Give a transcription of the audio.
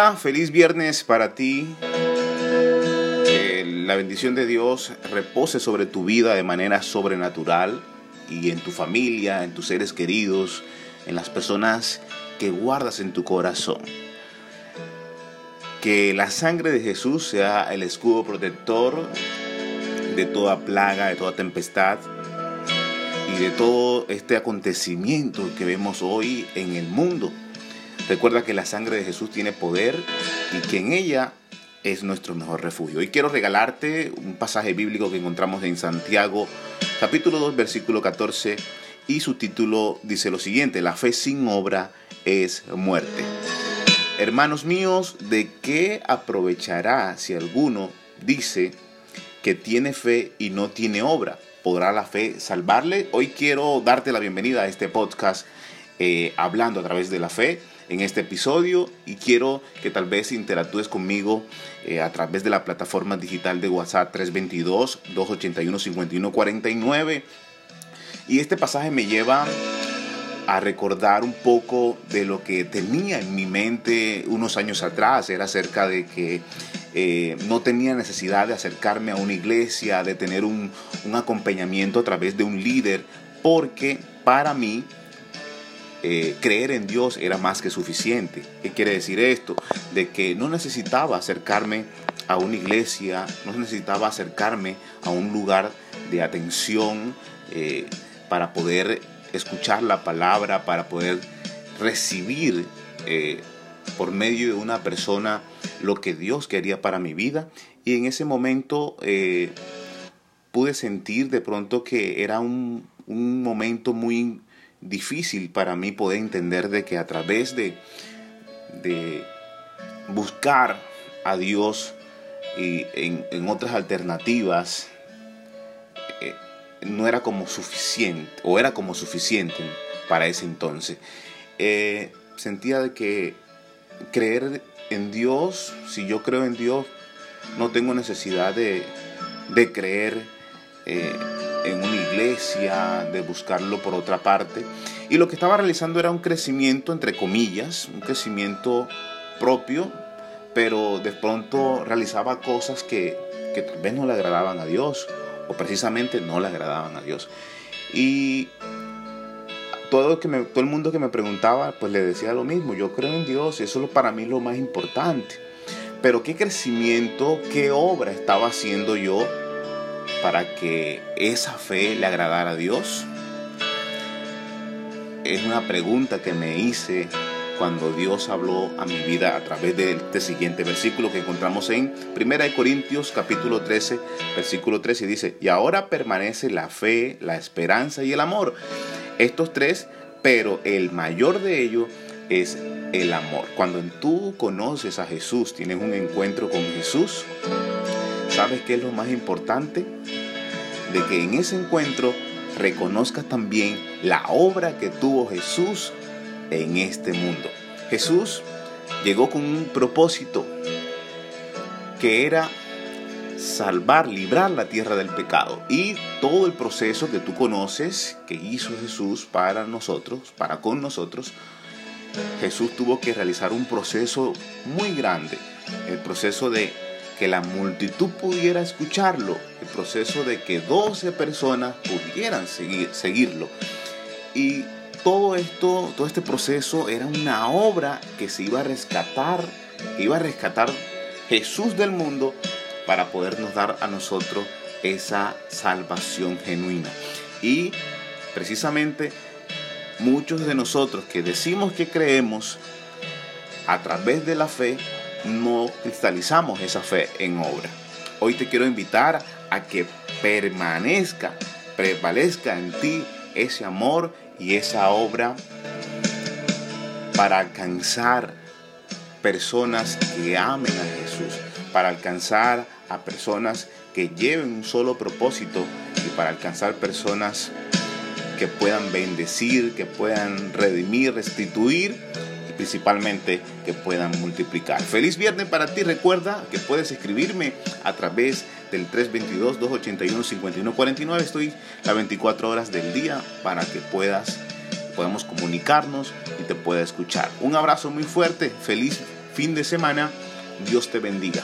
Feliz viernes para ti. Que la bendición de Dios repose sobre tu vida de manera sobrenatural y en tu familia, en tus seres queridos, en las personas que guardas en tu corazón. Que la sangre de Jesús sea el escudo protector de toda plaga, de toda tempestad y de todo este acontecimiento que vemos hoy en el mundo. Recuerda que la sangre de Jesús tiene poder y que en ella es nuestro mejor refugio. Y quiero regalarte un pasaje bíblico que encontramos en Santiago, capítulo 2, versículo 14, y su título dice lo siguiente, la fe sin obra es muerte. Hermanos míos, ¿de qué aprovechará si alguno dice que tiene fe y no tiene obra? ¿Podrá la fe salvarle? Hoy quiero darte la bienvenida a este podcast eh, hablando a través de la fe en este episodio y quiero que tal vez interactúes conmigo eh, a través de la plataforma digital de WhatsApp 322-281-5149. Y este pasaje me lleva a recordar un poco de lo que tenía en mi mente unos años atrás. Era acerca de que eh, no tenía necesidad de acercarme a una iglesia, de tener un, un acompañamiento a través de un líder, porque para mí eh, creer en Dios era más que suficiente. ¿Qué quiere decir esto? De que no necesitaba acercarme a una iglesia, no necesitaba acercarme a un lugar de atención eh, para poder escuchar la palabra, para poder recibir eh, por medio de una persona lo que Dios quería para mi vida. Y en ese momento pude sentir de pronto que era un, un momento muy difícil para mí poder entender de que a través de, de buscar a Dios y en, otras alternativas eh, no era como suficiente o era como suficiente para ese entonces. Eh, sentía de que creer en Dios, si yo creo en Dios, no tengo necesidad de, de creer eh, en una iglesia, de buscarlo por otra parte. Y lo que estaba realizando era un crecimiento, entre comillas, un crecimiento propio, pero de pronto realizaba cosas que, que tal vez no le agradaban a Dios, o precisamente no le agradaban a Dios. Y todo, que todo el mundo que me preguntaba, pues le decía lo mismo, yo creo en Dios eso es para mí lo más importante. Pero qué crecimiento, qué obra estaba haciendo yo para que esa fe le agradara a Dios? Es una pregunta que me hice cuando Dios habló a mi vida a través de este siguiente versículo que encontramos en 1 Corintios capítulo 13, versículo 13 y dice, y ahora permanece la fe, la esperanza y el amor. Estos tres, pero el mayor de ellos es el amor. Cuando tú conoces a Jesús, tienes un encuentro con Jesús, ¿Sabes qué es lo más importante? De que en ese encuentro reconozcas también la obra que tuvo Jesús en este mundo. Jesús llegó con un propósito que era salvar, librar la tierra del pecado. Y todo el proceso que tú conoces que hizo Jesús para nosotros, para con nosotros, Jesús tuvo que realizar un proceso muy grande, el proceso de que la multitud pudiera escucharlo, el proceso de que 12 personas pudieran seguir, seguirlo. Y todo esto, todo este proceso era una obra que se iba a rescatar, iba a rescatar Jesús del mundo para podernos dar a nosotros esa salvación genuina. Y precisamente muchos de nosotros que decimos que creemos a través de la fe, no cristalizamos esa fe en obra. Hoy te quiero invitar a que permanezca, prevalezca en ti ese amor y esa obra para alcanzar personas que amen a Jesús, para alcanzar a personas que lleven un solo propósito y para alcanzar personas que puedan bendecir, que puedan redimir, restituir principalmente que puedan multiplicar. Feliz viernes para ti. Recuerda que puedes escribirme a través del 322-281-5149. Estoy las 24 horas del día para que puedas, podamos comunicarnos y te pueda escuchar. Un abrazo muy fuerte. Feliz fin de semana. Dios te bendiga.